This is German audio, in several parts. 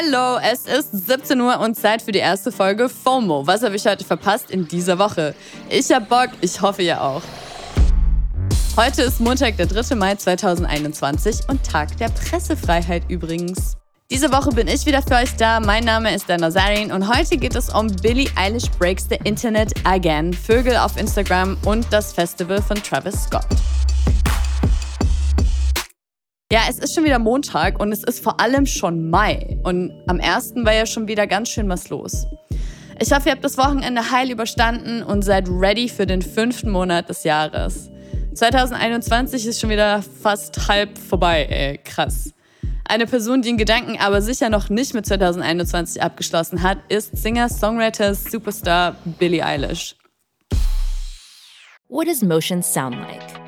Hello, es ist 17 Uhr und Zeit für die erste Folge FOMO. Was habe ich heute verpasst in dieser Woche? Ich hab Bock, ich hoffe ihr auch. Heute ist Montag, der 3. Mai 2021 und Tag der Pressefreiheit übrigens. Diese Woche bin ich wieder für euch da. Mein Name ist Dana Zarin und heute geht es um Billie Eilish Breaks the Internet Again, Vögel auf Instagram und das Festival von Travis Scott. Ja, es ist schon wieder Montag und es ist vor allem schon Mai. Und am 1. war ja schon wieder ganz schön was los. Ich hoffe, ihr habt das Wochenende heil überstanden und seid ready für den fünften Monat des Jahres. 2021 ist schon wieder fast halb vorbei, ey, krass. Eine Person, die in Gedanken aber sicher noch nicht mit 2021 abgeschlossen hat, ist Singer, Songwriter, Superstar Billie Eilish. What does motion sound like?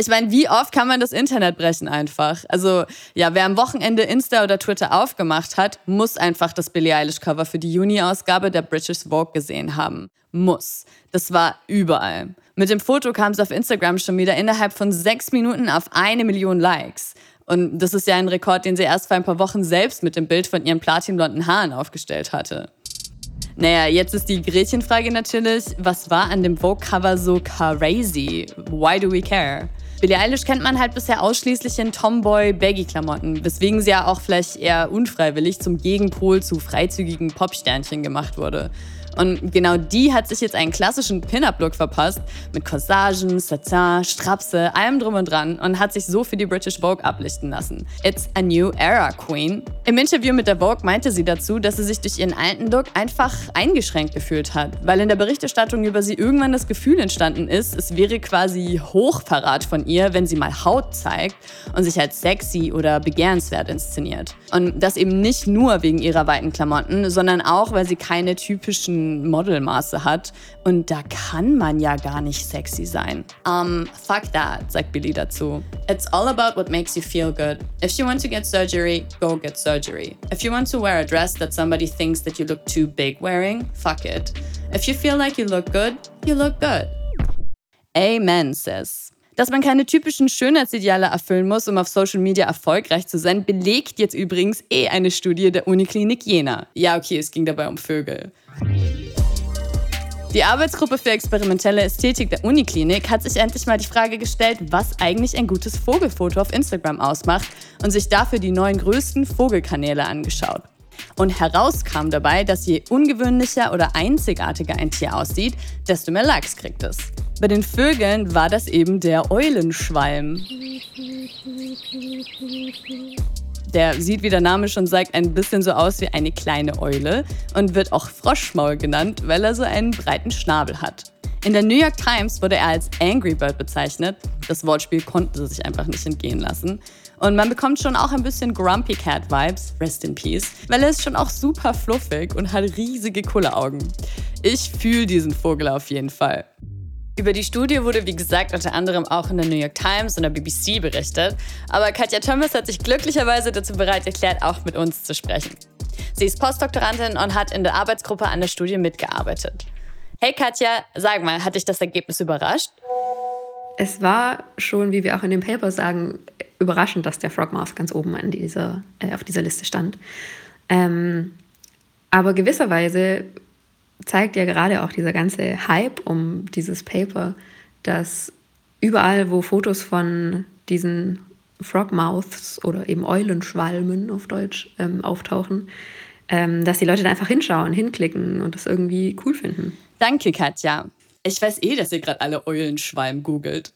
Ich meine, wie oft kann man das Internet brechen einfach? Also, ja, wer am Wochenende Insta oder Twitter aufgemacht hat, muss einfach das Billie Eilish Cover für die Juni-Ausgabe der British Vogue gesehen haben. Muss. Das war überall. Mit dem Foto kam es auf Instagram schon wieder innerhalb von sechs Minuten auf eine Million Likes. Und das ist ja ein Rekord, den sie erst vor ein paar Wochen selbst mit dem Bild von ihren platinblonden Haaren aufgestellt hatte. Naja, jetzt ist die Gretchenfrage natürlich, was war an dem Vogue-Cover so crazy? Why do we care? Billie Eilish kennt man halt bisher ausschließlich in Tomboy-Baggy-Klamotten, weswegen sie ja auch vielleicht eher unfreiwillig zum Gegenpol zu freizügigen Popsternchen gemacht wurde. Und genau die hat sich jetzt einen klassischen Pin-Up-Look verpasst, mit Corsagen, Satin, Strapse, allem drum und dran und hat sich so für die British Vogue ablichten lassen. It's a new era, Queen. Im Interview mit der Vogue meinte sie dazu, dass sie sich durch ihren alten Look einfach eingeschränkt gefühlt hat, weil in der Berichterstattung über sie irgendwann das Gefühl entstanden ist, es wäre quasi Hochverrat von ihr, wenn sie mal Haut zeigt und sich als sexy oder begehrenswert inszeniert. Und das eben nicht nur wegen ihrer weiten Klamotten, sondern auch, weil sie keine typischen Modelmaße hat. Und da kann man ja gar nicht sexy sein. Um, fuck that, sagt Billy dazu. It's all about what makes you feel good. If you want to get surgery, go get surgery. If you want to wear a dress that somebody thinks that you look too big wearing, fuck it. If you feel like you look good, you look good. Amen, sis. Dass man keine typischen Schönheitsideale erfüllen muss, um auf Social Media erfolgreich zu sein, belegt jetzt übrigens eh eine Studie der Uniklinik Jena. Ja, okay, es ging dabei um Vögel. Die Arbeitsgruppe für experimentelle Ästhetik der Uniklinik hat sich endlich mal die Frage gestellt, was eigentlich ein gutes Vogelfoto auf Instagram ausmacht und sich dafür die neuen größten Vogelkanäle angeschaut. Und heraus kam dabei, dass je ungewöhnlicher oder einzigartiger ein Tier aussieht, desto mehr Likes kriegt es. Bei den Vögeln war das eben der Eulenschwalm. Der sieht, wie der Name schon sagt, ein bisschen so aus wie eine kleine Eule und wird auch Froschmaul genannt, weil er so einen breiten Schnabel hat. In der New York Times wurde er als Angry Bird bezeichnet. Das Wortspiel konnten sie sich einfach nicht entgehen lassen. Und man bekommt schon auch ein bisschen Grumpy Cat Vibes, rest in peace, weil er ist schon auch super fluffig und hat riesige Kulleraugen. Ich fühle diesen Vogel auf jeden Fall. Über die Studie wurde, wie gesagt, unter anderem auch in der New York Times und der BBC berichtet. Aber Katja Thomas hat sich glücklicherweise dazu bereit erklärt, auch mit uns zu sprechen. Sie ist Postdoktorandin und hat in der Arbeitsgruppe an der Studie mitgearbeitet. Hey Katja, sag mal, hat dich das Ergebnis überrascht? Es war schon, wie wir auch in dem Paper sagen, überraschend, dass der Frogmouth ganz oben in dieser, äh, auf dieser Liste stand. Ähm, aber gewisserweise zeigt ja gerade auch dieser ganze Hype um dieses Paper, dass überall, wo Fotos von diesen Frogmouths oder eben Eulenschwalmen auf Deutsch ähm, auftauchen, ähm, dass die Leute da einfach hinschauen, hinklicken und das irgendwie cool finden. Danke, Katja. Ich weiß eh, dass ihr gerade alle Eulenschwalm googelt.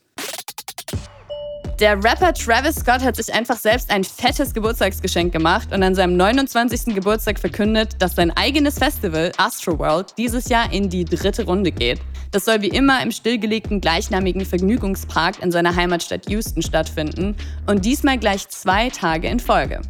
Der Rapper Travis Scott hat sich einfach selbst ein fettes Geburtstagsgeschenk gemacht und an seinem 29. Geburtstag verkündet, dass sein eigenes Festival Astroworld dieses Jahr in die dritte Runde geht. Das soll wie immer im stillgelegten gleichnamigen Vergnügungspark in seiner Heimatstadt Houston stattfinden und diesmal gleich zwei Tage in Folge.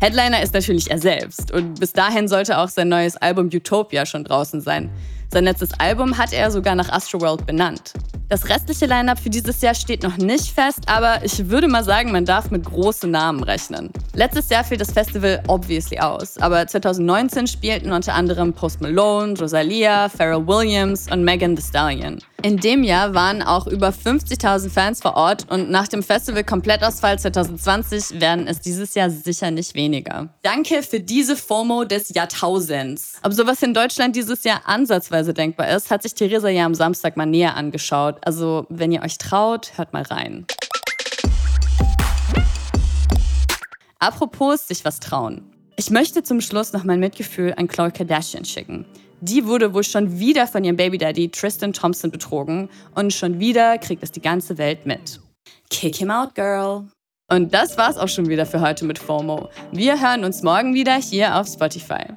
Headliner ist natürlich er selbst und bis dahin sollte auch sein neues Album Utopia schon draußen sein. Sein letztes Album hat er sogar nach Astroworld benannt. Das restliche Line-up für dieses Jahr steht noch nicht fest, aber ich würde mal sagen, man darf mit großen Namen rechnen. Letztes Jahr fiel das Festival obviously aus, aber 2019 spielten unter anderem Post Malone, Rosalia, Pharrell Williams und Megan Thee Stallion. In dem Jahr waren auch über 50.000 Fans vor Ort und nach dem Festival Komplettausfall 2020 werden es dieses Jahr sicher nicht weniger. Danke für diese FOMO des Jahrtausends. Ob sowas in Deutschland dieses Jahr ansatzweise denkbar ist, hat sich Theresa ja am Samstag mal näher angeschaut. Also, wenn ihr euch traut, hört mal rein. Apropos sich was trauen. Ich möchte zum Schluss noch mein Mitgefühl an Khloe Kardashian schicken. Die wurde wohl schon wieder von ihrem Babydaddy Tristan Thompson betrogen und schon wieder kriegt es die ganze Welt mit. Kick him out, girl. Und das war's auch schon wieder für heute mit FOMO. Wir hören uns morgen wieder hier auf Spotify.